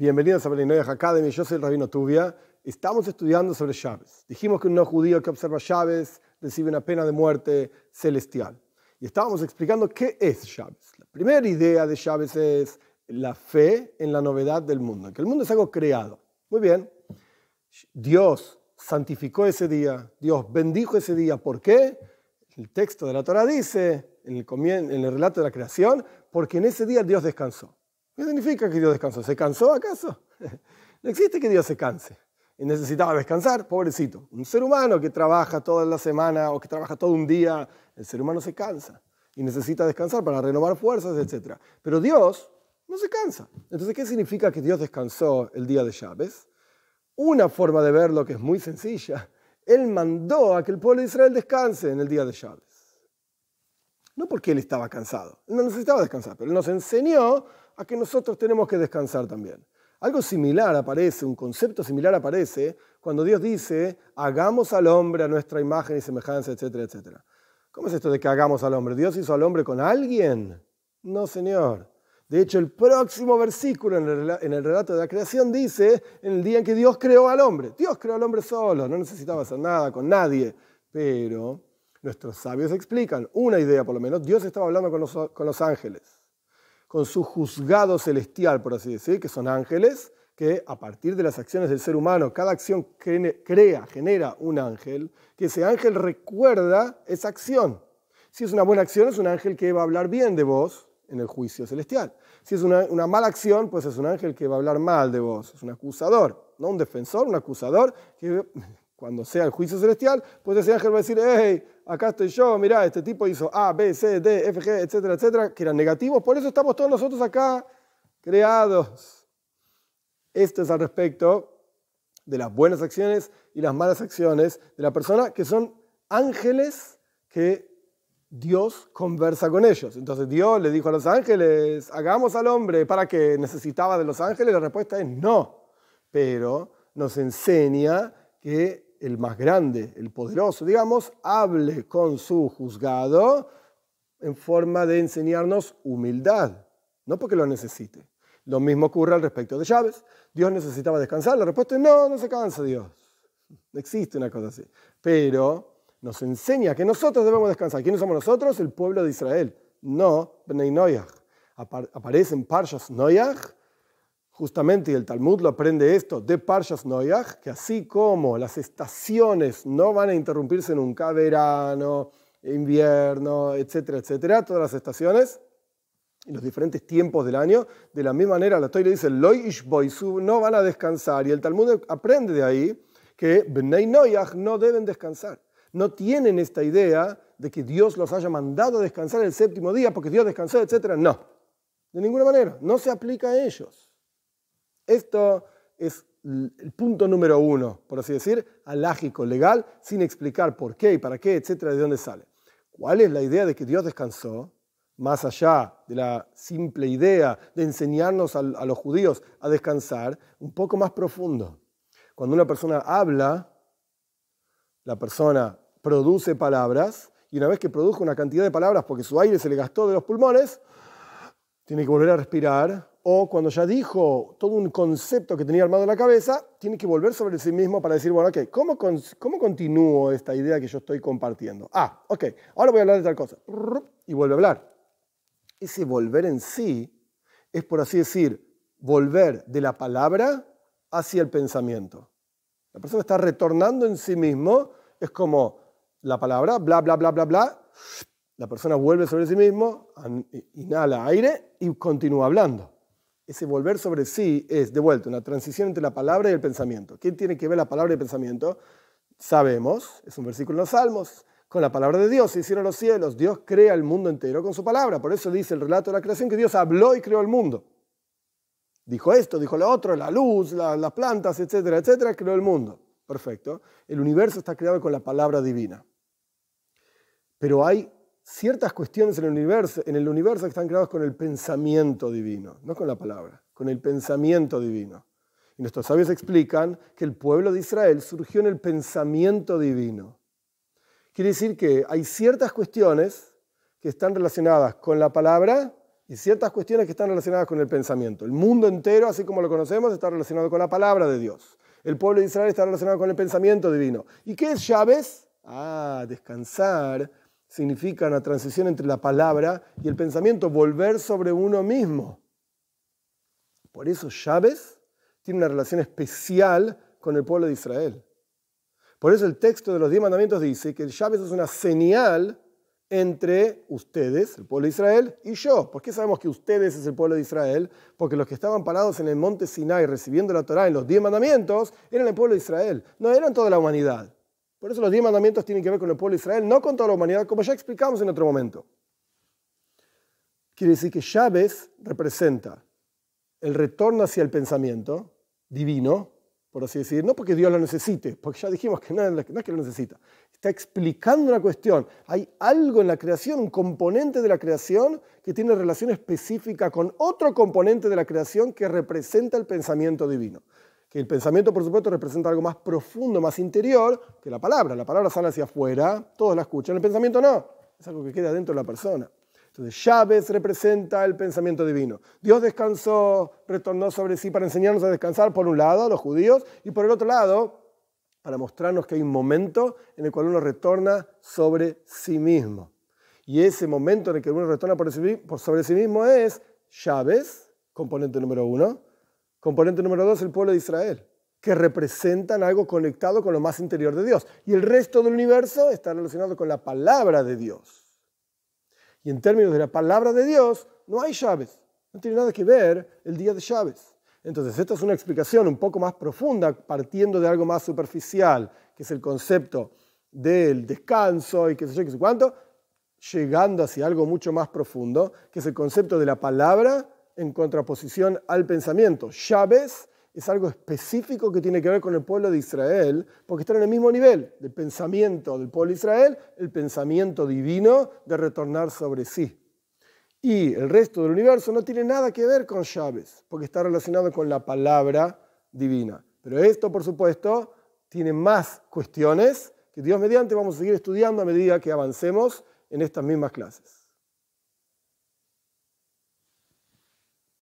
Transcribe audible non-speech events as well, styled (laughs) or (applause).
Bienvenidos a Berlinoyah Academy, yo soy el Rabino Tubia. Estamos estudiando sobre Chávez. Dijimos que un no judío que observa Chávez recibe una pena de muerte celestial. Y estábamos explicando qué es Chávez. La primera idea de Chávez es la fe en la novedad del mundo, que el mundo es algo creado. Muy bien. Dios santificó ese día, Dios bendijo ese día. ¿Por qué? El texto de la Torah dice, en en el relato de la creación, porque en ese día Dios descansó. ¿Qué significa que Dios descansó? ¿Se cansó acaso? (laughs) No existe que Dios se canse. Y necesitaba descansar, pobrecito. Un ser humano que trabaja toda la semana o que trabaja todo un día, el ser humano se cansa y necesita descansar para renovar fuerzas, etc. Pero Dios no se cansa. Entonces, ¿qué significa que Dios descansó el día de Chávez? Una forma de verlo que es muy sencilla. Él mandó a que el pueblo de Israel descanse en el día de Chávez. No porque él estaba cansado, él no necesitaba descansar, pero él nos enseñó a que nosotros tenemos que descansar también. Algo similar aparece, un concepto similar aparece cuando Dios dice, hagamos al hombre a nuestra imagen y semejanza, etcétera, etcétera. ¿Cómo es esto de que hagamos al hombre? ¿Dios hizo al hombre con alguien? No, Señor. De hecho, el próximo versículo en el relato de la creación dice, en el día en que Dios creó al hombre. Dios creó al hombre solo, no necesitaba hacer nada con nadie. Pero nuestros sabios explican, una idea por lo menos, Dios estaba hablando con los, con los ángeles con su juzgado celestial, por así decir, que son ángeles, que a partir de las acciones del ser humano, cada acción crea, genera un ángel, que ese ángel recuerda esa acción. Si es una buena acción, es un ángel que va a hablar bien de vos en el juicio celestial. Si es una, una mala acción, pues es un ángel que va a hablar mal de vos, es un acusador, no un defensor, un acusador que cuando sea el juicio celestial, pues ese ángel va a decir, hey, acá estoy yo, mirá, este tipo hizo A, B, C, D, F, G, etcétera, etcétera, que eran negativos, por eso estamos todos nosotros acá creados. Esto es al respecto de las buenas acciones y las malas acciones de la persona, que son ángeles que Dios conversa con ellos. Entonces Dios le dijo a los ángeles, hagamos al hombre para que necesitaba de los ángeles, la respuesta es no, pero nos enseña que el más grande, el poderoso, digamos, hable con su juzgado en forma de enseñarnos humildad, no porque lo necesite. Lo mismo ocurre al respecto de Chávez. Dios necesitaba descansar. La respuesta es no, no se cansa Dios. No existe una cosa así. Pero nos enseña que nosotros debemos descansar. ¿Quiénes somos nosotros? El pueblo de Israel. No Bnei Noyach. Aparece en Parshas Noyach Justamente, y el Talmud lo aprende esto de Parshas Noyach, que así como las estaciones no van a interrumpirse nunca, verano, invierno, etcétera, etcétera, todas las estaciones y los diferentes tiempos del año, de la misma manera la Torah dice, Loi Boisu, no van a descansar. Y el Talmud aprende de ahí que Bnei Noyach no deben descansar. No tienen esta idea de que Dios los haya mandado a descansar el séptimo día porque Dios descansó, etcétera. No, de ninguna manera, no se aplica a ellos. Esto es el punto número uno, por así decir, alágico, legal, sin explicar por qué y para qué, etcétera, de dónde sale. ¿Cuál es la idea de que Dios descansó? Más allá de la simple idea de enseñarnos a, a los judíos a descansar, un poco más profundo. Cuando una persona habla, la persona produce palabras y una vez que produjo una cantidad de palabras porque su aire se le gastó de los pulmones, tiene que volver a respirar o cuando ya dijo todo un concepto que tenía armado en la cabeza, tiene que volver sobre sí mismo para decir, bueno, ok, ¿cómo, ¿cómo continúo esta idea que yo estoy compartiendo? Ah, ok, ahora voy a hablar de tal cosa. Y vuelve a hablar. Ese volver en sí es, por así decir, volver de la palabra hacia el pensamiento. La persona está retornando en sí mismo, es como la palabra, bla, bla, bla, bla, bla, la persona vuelve sobre sí mismo, inhala aire y continúa hablando ese volver sobre sí es, de vuelta, una transición entre la palabra y el pensamiento. ¿Qué tiene que ver la palabra y el pensamiento? Sabemos, es un versículo en los Salmos, con la palabra de Dios se hicieron los cielos, Dios crea el mundo entero con su palabra. Por eso dice el relato de la creación que Dios habló y creó el mundo. Dijo esto, dijo lo otro, la luz, las plantas, etcétera, etcétera, creó el mundo. Perfecto. El universo está creado con la palabra divina. Pero hay ciertas cuestiones en el, universo, en el universo que están creadas con el pensamiento divino, no con la palabra, con el pensamiento divino. Y nuestros sabios explican que el pueblo de Israel surgió en el pensamiento divino. Quiere decir que hay ciertas cuestiones que están relacionadas con la palabra y ciertas cuestiones que están relacionadas con el pensamiento. El mundo entero, así como lo conocemos, está relacionado con la palabra de Dios. El pueblo de Israel está relacionado con el pensamiento divino. ¿Y qué es llaves? Ah, descansar significa una transición entre la palabra y el pensamiento, volver sobre uno mismo. Por eso llaves tiene una relación especial con el pueblo de Israel. Por eso el texto de los diez mandamientos dice que el llaves es una señal entre ustedes, el pueblo de Israel, y yo. ¿Por qué sabemos que ustedes es el pueblo de Israel? Porque los que estaban parados en el monte Sinai recibiendo la Torá en los diez mandamientos eran el pueblo de Israel, no eran toda la humanidad. Por eso los diez mandamientos tienen que ver con el pueblo de Israel, no con toda la humanidad, como ya explicamos en otro momento. Quiere decir que Chávez representa el retorno hacia el pensamiento divino, por así decir, no porque Dios lo necesite, porque ya dijimos que no, es que lo necesita, está explicando una cuestión. Hay algo en la creación, un componente de la creación que tiene relación específica con otro componente de la creación que representa el pensamiento divino. Que el pensamiento, por supuesto, representa algo más profundo, más interior que la palabra. La palabra sale hacia afuera, todos la escuchan, el pensamiento no, es algo que queda dentro de la persona. Entonces, llaves representa el pensamiento divino. Dios descansó, retornó sobre sí para enseñarnos a descansar, por un lado, a los judíos, y por el otro lado, para mostrarnos que hay un momento en el cual uno retorna sobre sí mismo. Y ese momento en el que uno retorna por sobre sí mismo es llaves, componente número uno, componente número dos, el pueblo de Israel, que representan algo conectado con lo más interior de Dios. Y el resto del universo está relacionado con la palabra de Dios. Y en términos de la palabra de Dios, no hay llaves. No tiene nada que ver el día de llaves. Entonces, esta es una explicación un poco más profunda, partiendo de algo más superficial, que es el concepto del descanso y qué sé yo, qué sé cuánto, llegando hacia algo mucho más profundo, que es el concepto de la palabra en contraposición al pensamiento. Llaves es algo específico que tiene que ver con el pueblo de Israel, porque están en el mismo nivel del pensamiento del pueblo de Israel, el pensamiento divino de retornar sobre sí. Y el resto del universo no tiene nada que ver con llaves, porque está relacionado con la palabra divina. Pero esto, por supuesto, tiene más cuestiones que Dios mediante vamos a seguir estudiando a medida que avancemos en estas mismas clases.